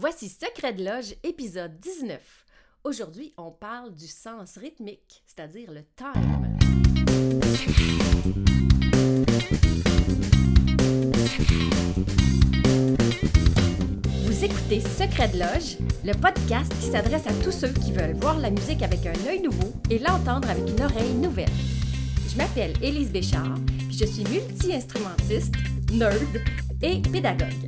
Voici Secret de Loge, épisode 19. Aujourd'hui, on parle du sens rythmique, c'est-à-dire le time. Vous écoutez Secret de Loge, le podcast qui s'adresse à tous ceux qui veulent voir la musique avec un œil nouveau et l'entendre avec une oreille nouvelle. Je m'appelle Élise Béchard, puis je suis multi-instrumentiste, nerd et pédagogue.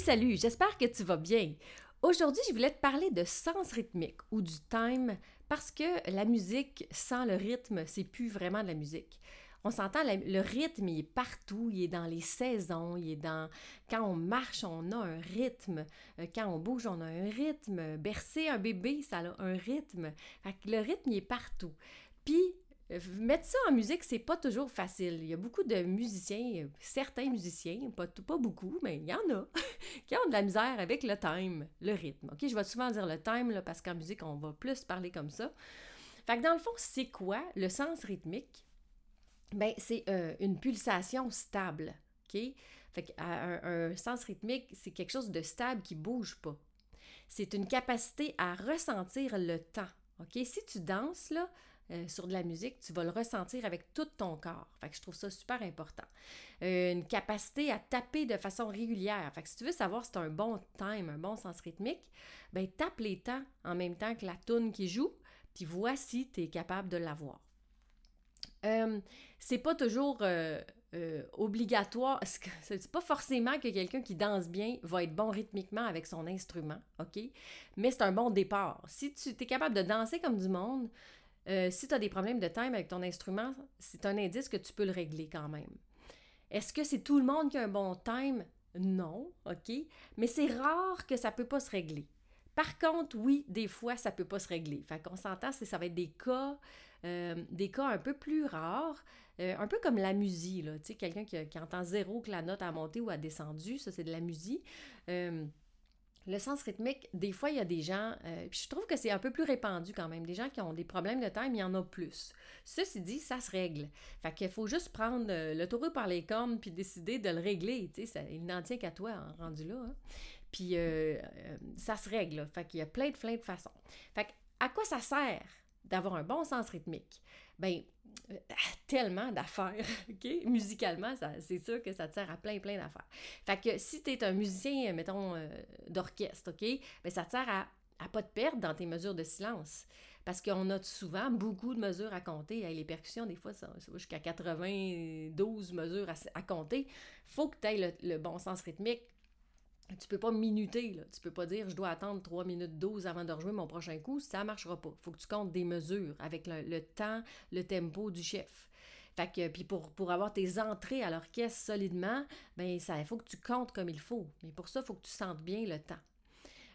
salut, j'espère que tu vas bien. Aujourd'hui, je voulais te parler de sens rythmique ou du time parce que la musique sans le rythme, c'est plus vraiment de la musique. On s'entend, le rythme, il est partout, il est dans les saisons, il est dans... Quand on marche, on a un rythme. Euh, quand on bouge, on a un rythme. Bercer un bébé, ça a un rythme. Le rythme, il est partout. Puis, mettre ça en musique, c'est pas toujours facile. Il y a beaucoup de musiciens, certains musiciens, pas, pas beaucoup, mais il y en a, qui ont de la misère avec le time, le rythme. OK, je vais souvent dire le time là, parce qu'en musique, on va plus parler comme ça. Fait que dans le fond, c'est quoi le sens rythmique? Ben, c'est euh, une pulsation stable. OK? Fait que, un, sens rythmique, c'est quelque chose de stable qui bouge pas. C'est une capacité à ressentir le temps. Si tu danses, là, euh, sur de la musique, tu vas le ressentir avec tout ton corps. Fait que je trouve ça super important. Euh, une capacité à taper de façon régulière. Fait que si tu veux savoir si tu as un bon time, un bon sens rythmique, ben tape les temps en même temps que la toune qui joue, puis vois si tu es capable de l'avoir. Euh, c'est pas toujours euh, euh, obligatoire. C'est pas forcément que quelqu'un qui danse bien va être bon rythmiquement avec son instrument, OK? Mais c'est un bon départ. Si tu es capable de danser comme du monde, si tu as des problèmes de time avec ton instrument, c'est un indice que tu peux le régler quand même. Est-ce que c'est tout le monde qui a un bon time? Non, OK? Mais c'est rare que ça peut pas se régler. Par contre, oui, des fois, ça peut pas se régler. Fait qu'on s'entend, ça va être des cas euh, des cas un peu plus rares, euh, un peu comme la musique, tu sais, quelqu'un qui, entend zéro que la note a monté ou a descendu, ça c'est de la musique. Euh, le sens rythmique, des fois, il y a des gens, puis je trouve que c'est un peu plus répandu quand même, des gens qui ont des problèmes de time, il y en a plus. Ceci dit, ça se règle. Fait qu'il faut juste prendre le taureau par les cornes puis décider de le régler, tu sais, il n'en tient qu'à toi, hein, rendu là. Hein. Puis ça se règle, fait qu'il y a plein de, plein de façons. Fait à quoi ça sert? D'avoir un bon sens rythmique, ben euh, tellement d'affaires, OK? Musicalement, c'est sûr que ça te sert à plein, plein d'affaires. Fait que si tu es un musicien, mettons, euh, d'orchestre, OK? Ben ça te sert à, à pas te perdre dans tes mesures de silence. Parce qu'on a souvent beaucoup de mesures à compter. les percussions, des fois, jusqu'à 92 mesures à, compter. faut que tu aies le, bon sens rythmique tu peux pas minuter, là. Tu peux pas dire je dois attendre 3 minutes 12 avant de rejouer mon prochain coup, ça marchera pas. Faut que tu comptes des mesures avec le, temps, le tempo du chef. Fait que, puis pour, pour avoir tes entrées à l'orchestre solidement, ben ça, il faut que tu comptes comme il faut. Mais pour ça, il faut que tu sentes bien le temps.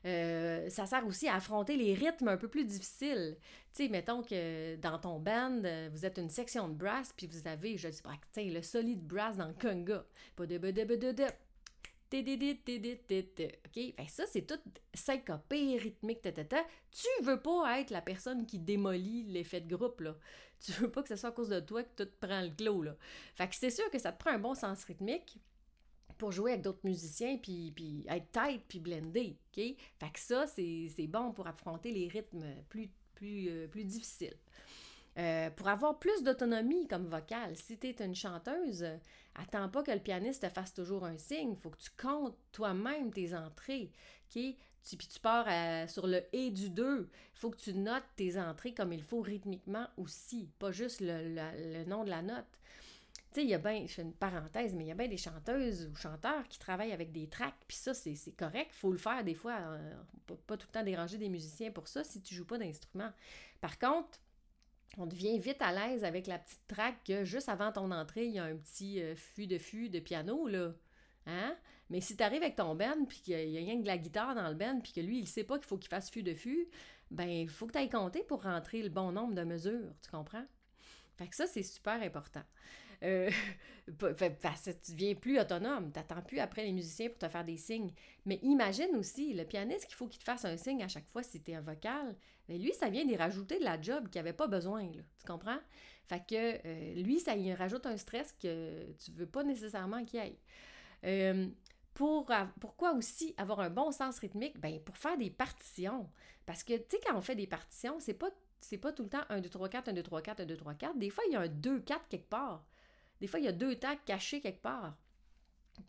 Euh, ça sert aussi à affronter les rythmes un peu plus difficiles. Tu sais, mettons que dans ton band, vous êtes une section de brass, puis vous avez, je sais pas, le solide brass dans le conga. Pas de OK? ça, c'est tout syncopé, rythmique, Tu veux pas être la personne qui démolit l'effet de groupe, là. Tu veux pas que ce soit à cause de toi que tout prend le clos, là. Fait que c'est sûr que ça te prend un bon sens rythmique pour jouer avec d'autres musiciens, puis, puis être tight, puis blender, OK? Fait que ça, c'est bon pour affronter les rythmes plus, plus, euh, plus difficiles. Euh, pour avoir plus d'autonomie comme vocale, si tu es une chanteuse, attends pas que le pianiste te fasse toujours un signe. Faut que tu comptes toi-même tes entrées. OK? Tu, puis tu pars euh, sur le et du 2. Il faut que tu notes tes entrées comme il faut rythmiquement aussi, pas juste le, nom de la note. Tu sais, il y a bien, je fais une parenthèse, mais il y a bien des chanteuses ou chanteurs qui travaillent avec des tracks, puis ça, c'est correct. Faut le faire des fois. Euh, pas, tout le temps déranger des musiciens pour ça si tu joues pas d'instrument. Par contre, on devient vite à l'aise avec la petite track que juste avant ton entrée, il y a un petit euh, fût de fût de piano, là. Hein? Mais si tu arrives avec ton band, puis qu'il y a rien que de la guitare dans le band, puis que lui, il sait pas qu'il faut qu'il fasse fût de fût, ben, il faut que tu ailles compter pour rentrer le bon nombre de mesures, tu comprends? Fait que ça, c'est super important. Euh, parce que tu deviens plus autonome. Tu n'attends plus après les musiciens pour te faire des signes. Mais imagine aussi, le pianiste qu'il faut qu'il te fasse un signe à chaque fois si tu es un vocal. Mais lui, ça vient d'y rajouter de la job qu'il avait pas besoin. Là, tu comprends? Fait que euh, lui, ça y rajoute un stress que tu veux pas nécessairement qu'il aille. Euh, pour, pourquoi aussi avoir un bon sens rythmique? Ben, pour faire des partitions. Parce que, tu sais, quand on fait des partitions, c'est pas, c'est pas tout le temps 1, 2, 3, 4, 1, 2, 3, 4, 1, 2, 3, 4. Des fois, il y a un 2, 4 quelque part. Des fois, il y a deux temps cachés quelque part.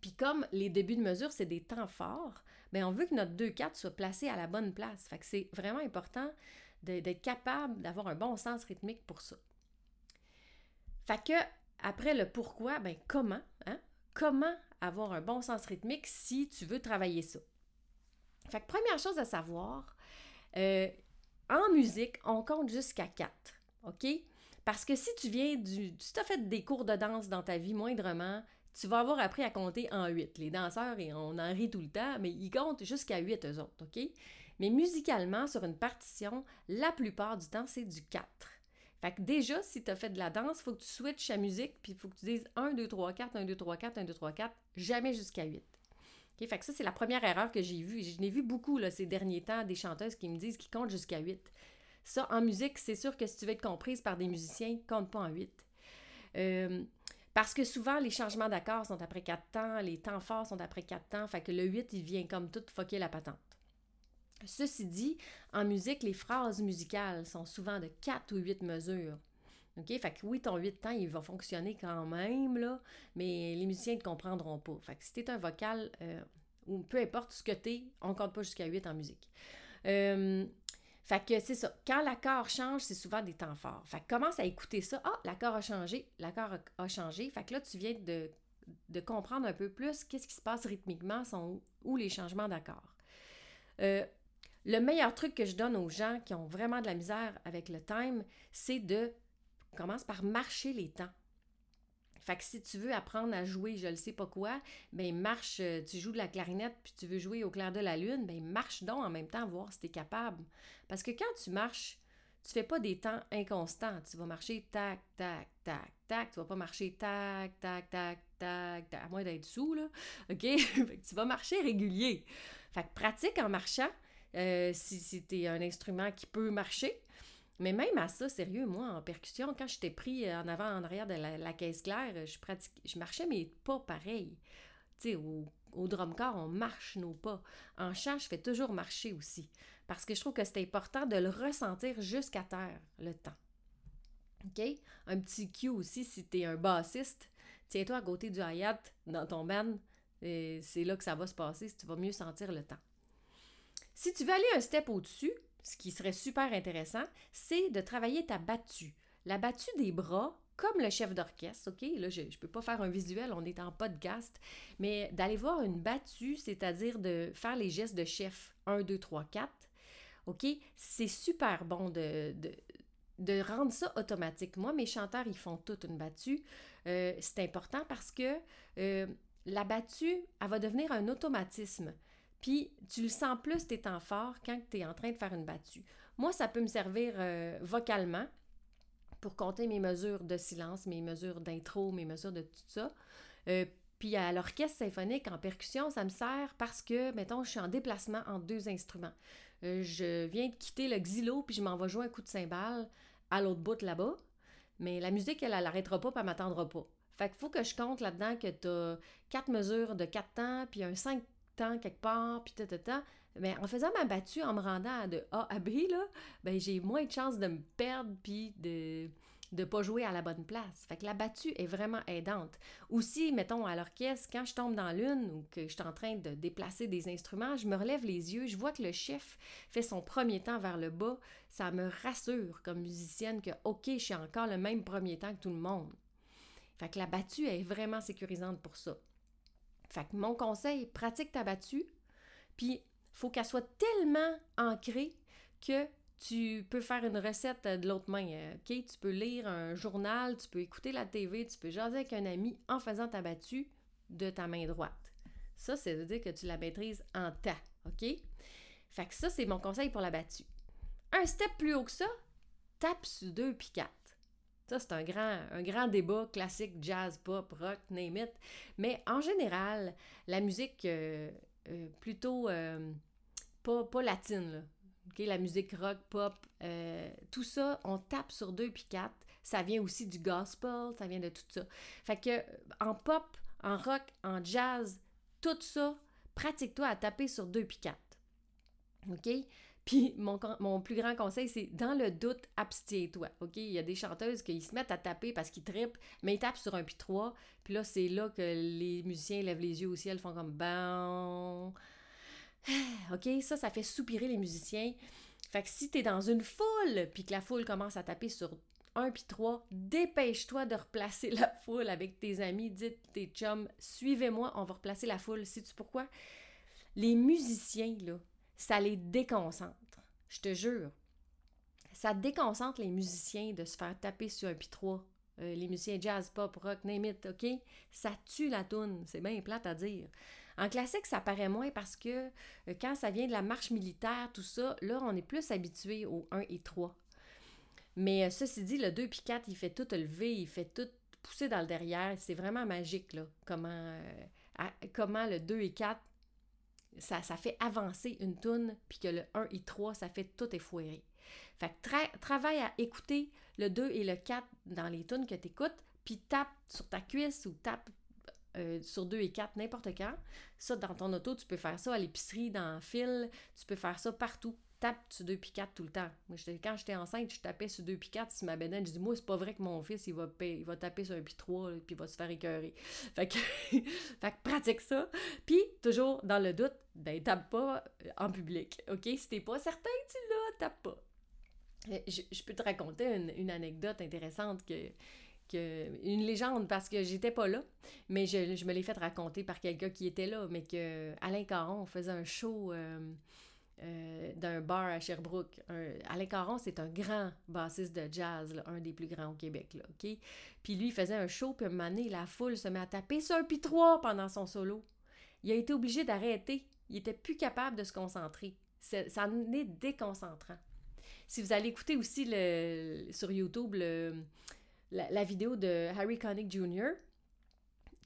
Puis comme les débuts de mesure, c'est des temps forts, bien, on veut que notre 2-4 soit placé à la bonne place. Fait que c'est vraiment important d'être capable d'avoir un bon sens rythmique pour ça. Fait que, après le pourquoi, ben comment, hein? Comment avoir un bon sens rythmique si tu veux travailler ça? Fait que première chose à savoir, euh, en musique, on compte jusqu'à 4, OK? Parce que si tu viens du. Tu t'as fait des cours de danse dans ta vie moindrement, tu vas avoir appris à compter en 8. Les danseurs, et on en rit tout le temps, mais ils comptent jusqu'à 8 eux autres, OK? Mais musicalement, sur une partition, la plupart du temps, c'est du 4. Fait que déjà, si tu as fait de la danse, faut que tu switches la musique, puis il faut que tu dises 1, 2, 3, 4, 1, 2, 3, 4, 1, 2, 3, 4, jamais jusqu'à 8. OK? Fait que ça, c'est la première erreur que j'ai vue. Je n'ai vu beaucoup là, ces derniers temps des chanteuses qui me disent qu'ils comptent jusqu'à 8. Ça, en musique, c'est sûr que si tu veux être comprise par des musiciens, compte pas en 8. Euh, parce que souvent, les changements d'accords sont après 4 temps, les temps forts sont après 4 temps, fait que le 8, il vient comme tout foquer la patente. Ceci dit, en musique, les phrases musicales sont souvent de 4 ou 8 mesures. OK? Fait que oui, ton 8 temps, il va fonctionner quand même, là, mais les musiciens ne comprendront pas. Fait que si tu es un vocal, euh, ou peu importe ce que tu es, on compte pas jusqu'à 8 en musique. Euh, fait que c'est ça. Quand l'accord change, c'est souvent des temps forts. Fait que commence à écouter ça. Ah, l'accord a changé. L'accord a, changé. Fait que là, tu viens de, comprendre un peu plus qu'est-ce qui se passe rythmiquement, sont où, les changements d'accord. Euh, le meilleur truc que je donne aux gens qui ont vraiment de la misère avec le time, c'est de commence par marcher les temps. Fait que si tu veux apprendre à jouer, je ne sais pas quoi, ben marche, euh, tu joues de la clarinette puis tu veux jouer au clair de la lune, ben marche donc en même temps, voir si tu es capable. Parce que quand tu marches, tu fais pas des temps inconstants. Tu vas marcher tac, tac, tac, tac. Tu vas pas marcher tac, tac, tac, tac, tac, à moins d'être sous, là. OK? tu vas marcher régulier. Fait que pratique en marchant. Euh, si, si tu es un instrument qui peut marcher, mais même à ça, sérieux, moi, en percussion, quand j'étais pris en avant, en arrière de la, caisse claire, je, pratique, je marchais mes pas pareil. Tu sais, au, au drum corps, on marche nos pas. En chant, je fais toujours marcher aussi. Parce que je trouve que c'est important de le ressentir jusqu'à terre, le temps. OK? Un petit cue aussi, si tu es un bassiste, tiens-toi à côté du hi-hat dans ton band. C'est là que ça va se passer, si tu vas mieux sentir le temps. Si tu veux aller un step au-dessus, ce qui serait super intéressant, c'est de travailler ta battue. La battue des bras, comme le chef d'orchestre, OK? Là, je ne peux pas faire un visuel, on est en podcast, mais d'aller voir une battue, c'est-à-dire de faire les gestes de chef 1, 2, 3, 4, OK? C'est super bon de, de, rendre ça automatique. Moi, mes chanteurs, ils font toute une battue. Euh, c'est important parce que euh, la battue, elle va devenir un automatisme. Puis tu le sens plus tes temps forts quand tu es en train de faire une battue. Moi, ça peut me servir euh, vocalement pour compter mes mesures de silence, mes mesures d'intro, mes mesures de tout ça. Euh, puis à l'orchestre symphonique, en percussion, ça me sert parce que, mettons, je suis en déplacement entre deux instruments. Euh, je viens de quitter le xylo, puis je m'en vais jouer un coup de cymbale à l'autre bout là-bas. Mais la musique, elle, elle n'arrêtera pas, puis elle m'attendra pas. Fait qu'il faut que je compte là-dedans que tu as quatre mesures de quatre temps, puis un cinq temps quelque part, puis ta, Mais en faisant ma battue, en me rendant de A à B, là, ben, j'ai moins de chances de me perdre, puis de ne pas jouer à la bonne place. Fait que la battue est vraiment aidante. Aussi, mettons, à l'orchestre, quand je tombe dans l'une ou que je suis en train de déplacer des instruments, je me relève les yeux, je vois que le chef fait son premier temps vers le bas. Ça me rassure comme musicienne que, OK, je suis encore le même premier temps que tout le monde. Fait que la battue est vraiment sécurisante pour ça. Fait que mon conseil, pratique ta battue, puis faut qu'elle soit tellement ancrée que tu peux faire une recette de l'autre main, OK? Tu peux lire un journal, tu peux écouter la TV, tu peux jaser avec un ami en faisant ta battue de ta main droite. Ça, c'est veut dire que tu la maîtrises en temps, OK? Fait que ça, c'est mon conseil pour la battue. Un step plus haut que ça, tape sur deux puis. Ça, c'est un grand, un grand débat classique, jazz, pop, rock, name it. Mais en général, la musique euh, euh, plutôt euh, pas, pas, latine, là. la musique rock, pop, tout ça, on tape sur deux puis quatre. Ça vient aussi du gospel, ça vient de tout ça. Fait que en pop, en rock, en jazz, tout ça, pratique-toi à taper sur deux puis quatre. OK? Puis mon, mon, plus grand conseil, c'est dans le doute, abstiens-toi. OK? Il y a des chanteuses qui se mettent à taper parce qu'ils trippent, mais ils tapent sur un puis trois. Puis là, c'est là que les musiciens lèvent les yeux au ciel, font comme bon. OK? Ça, ça fait soupirer les musiciens. Fait que si t'es dans une foule, puis que la foule commence à taper sur un puis trois, dépêche-toi de replacer la foule avec tes amis. Dites tes chums, suivez-moi, on va replacer la foule. Sais-tu pourquoi? Les musiciens, là, ça les déconcentre. Je te jure. Ça déconcentre les musiciens de se faire taper sur un pi 3. Euh, les musiciens jazz, pop, rock, name it, OK? Ça tue la toune. C'est bien plate à dire. En classique, ça paraît moins parce que euh, quand ça vient de la marche militaire, tout ça, là, on est plus habitué au 1 et 3. Mais euh, ceci dit, le 2 puis 4, il fait tout lever, il fait tout pousser dans le derrière. C'est vraiment magique, là, comment, comment le 2 et 4 ça, fait avancer une toune, puis que le 1 et 3, ça fait tout effoirer. Fait que travaille à écouter le 2 et le 4 dans les tunes que tu écoutes, puis tape sur ta cuisse ou tape euh, sur 2 et 4 n'importe quand. Ça, dans ton auto, tu peux faire ça à l'épicerie, dans le fil, tu peux faire ça partout tape sur 2 puis 4 tout le temps. Moi, quand j'étais enceinte, je tapais sur 2 puis 4 sur ma bédaine. Je dis, moi, c'est pas vrai que mon fils, il va, il va taper sur un puis 3 puis il va se faire écœurer. Fait que, fait que pratique ça. Puis, toujours dans le doute, ben, tape pas euh, en public. OK? Si t'es pas certain, tu l'as, tape pas. Euh, je, peux te raconter une, anecdote intéressante que, que, une légende parce que j'étais pas là, mais je, me l'ai fait raconter par quelqu'un qui était là, mais que Alain Caron faisait un show euh, euh, d'un bar à Sherbrooke. Alain Caron, c'est un grand bassiste de jazz, un des plus grands au Québec. Puis lui, il faisait un show, puis un la foule se met à taper sur un puis trois pendant son solo. Il a été obligé d'arrêter. Il était plus capable de se concentrer. Ça en est déconcentrant. Si vous allez écouter aussi le, sur YouTube la, vidéo de Harry Connick Jr.,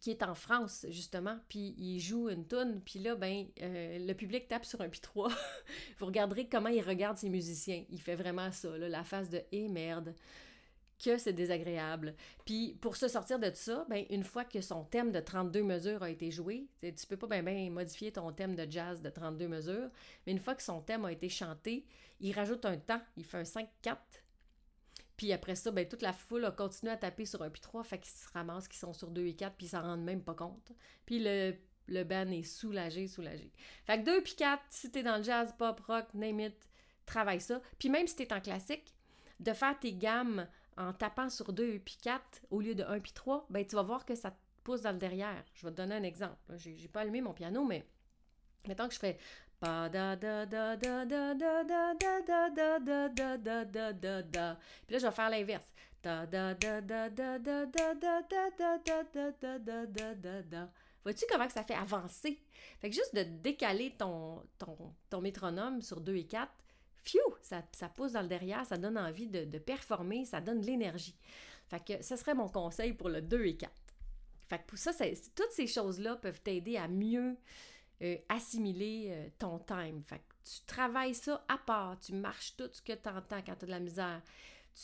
qui est en France, justement, puis il joue une toune, puis là, ben, euh, le public tape sur un pi 3. Vous regarderez comment il regarde ses musiciens. Il fait vraiment ça, la face de « Eh merde », que c'est désagréable. Puis pour se sortir de ça, ben, une fois que son thème de 32 mesures a été joué, tu peux pas bien ben modifier ton thème de jazz de 32 mesures, mais une fois que son thème a été chanté, il rajoute un temps, il fait un 5-4, puis après ça, ben, toute la foule a continué à taper sur un puis trois, fait qu'ils se ramassent qu'ils sont sur deux et quatre, puis ils s'en rendent même pas compte. Puis le, le band est soulagé, soulagé. Fait que deux puis quatre, si t'es dans le jazz, pop, rock, name it, travaille ça. Puis même si t'es en classique, de faire tes gammes en tapant sur deux puis quatre au lieu de un puis trois, ben tu vas voir que ça te pousse dans le derrière. Je vais te donner un exemple. J'ai pas allumé mon piano, mais mettons que je fais puis là, je vais faire l'inverse. Vois-tu comment ça fait avancer? Fait que juste de décaler ton, ton, ton métronome sur 2 et 4, fiou, ça, ça pousse dans le derrière, ça donne envie de, de performer, ça donne de l'énergie. Fait que ce serait mon conseil pour le 2 et 4. Fait que pour ça, toutes ces choses-là peuvent t'aider à mieux euh, assimiler euh, ton time. Tu travailles ça à part, tu marches tout ce que tu entends quand tu as de la misère.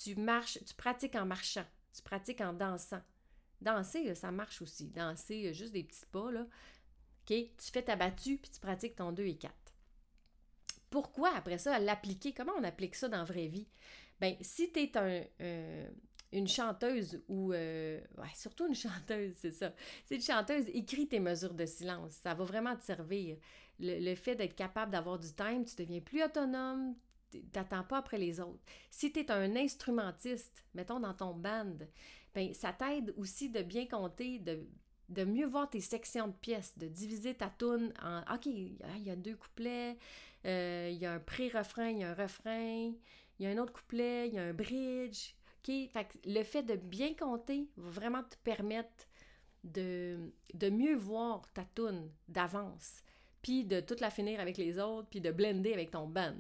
Tu marches, tu pratiques en marchant, tu pratiques en dansant. Danser, ça marche aussi. Danser, juste des petits pas, là. OK? Tu fais ta battue, puis tu pratiques ton 2 et 4. Pourquoi, après ça, l'appliquer? Comment on applique ça dans la vraie vie? Bien, si tu es un, euh, une chanteuse ou euh, surtout une chanteuse, c'est ça. C'est une chanteuse, écris tes mesures de silence. Ça va vraiment te servir. Le, fait d'être capable d'avoir du time, tu deviens plus autonome, t'attends pas après les autres. Si tu es un instrumentiste, mettons dans ton band, ben ça t'aide aussi de bien compter, de de mieux voir tes sections de pièces, de diviser ta tune en OK, il y a deux couplets, euh, il y a un pré-refrain, il y a un refrain, il y a un autre couplet, il y a un bridge. Fait le fait de bien compter va vraiment te permettre de, de mieux voir ta tune d'avance, puis de toute la finir avec les autres, puis de blender avec ton band.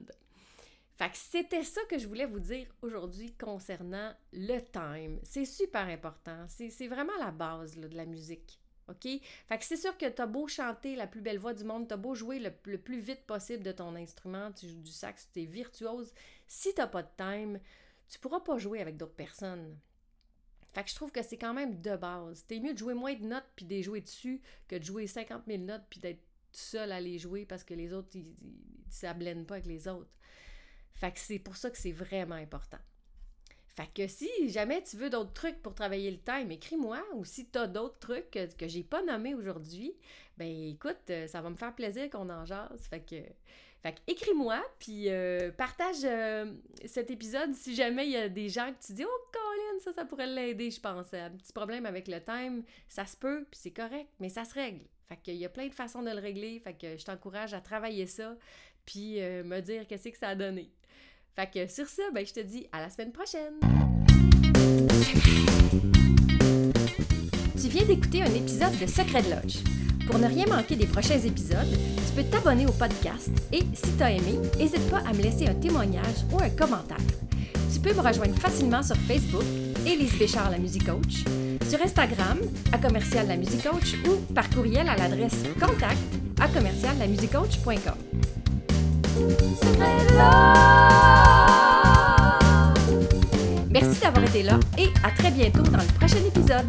Fait c'était ça que je voulais vous dire aujourd'hui concernant le time. C'est super important. C'est vraiment la base de la musique. OK? Fait c'est sûr que t'as beau chanter la plus belle voix du monde, t'as beau jouer le, plus vite possible de ton instrument, tu joues du sax, tu es virtuose. Si t'as pas de time, tu pourras pas jouer avec d'autres personnes. Fait que je trouve que c'est quand même de base. T'es mieux de jouer moins de notes puis de jouer dessus que de jouer 50 000 notes puis d'être seul à les jouer parce que les autres, ils, blende pas avec les autres. Fait que c'est pour ça que c'est vraiment important. Fait que si jamais tu veux d'autres trucs pour travailler le time, écris-moi. Ou si tu as d'autres trucs que, que j'ai pas nommés aujourd'hui, ben écoute, euh, ça va me faire plaisir qu'on en jase. Fait que, fait écris-moi, puis euh, partage euh, cet épisode si jamais il y a des gens que tu dis Oh, Colin, ça, ça pourrait l'aider, je pense. Un petit problème avec le time, ça se peut, puis c'est correct, mais ça se règle. Fait qu'il y a plein de façons de le régler. Fait que je t'encourage à travailler ça, puis me dire qu'est-ce que ça a donné. Fait que sur ça, ben, je te dis à la semaine prochaine! Tu viens d'écouter un épisode de Secret de Lodge. Pour ne rien manquer des prochains épisodes, tu peux t'abonner au podcast et si tu as aimé, n'hésite pas à me laisser un témoignage ou un commentaire. Tu peux me rejoindre facilement sur Facebook, Élise Béchard, la musique coach, sur Instagram, à commercial la musique coach ou par courriel à l'adresse contact à commercial la Merci d'avoir été là et à très bientôt dans le prochain épisode.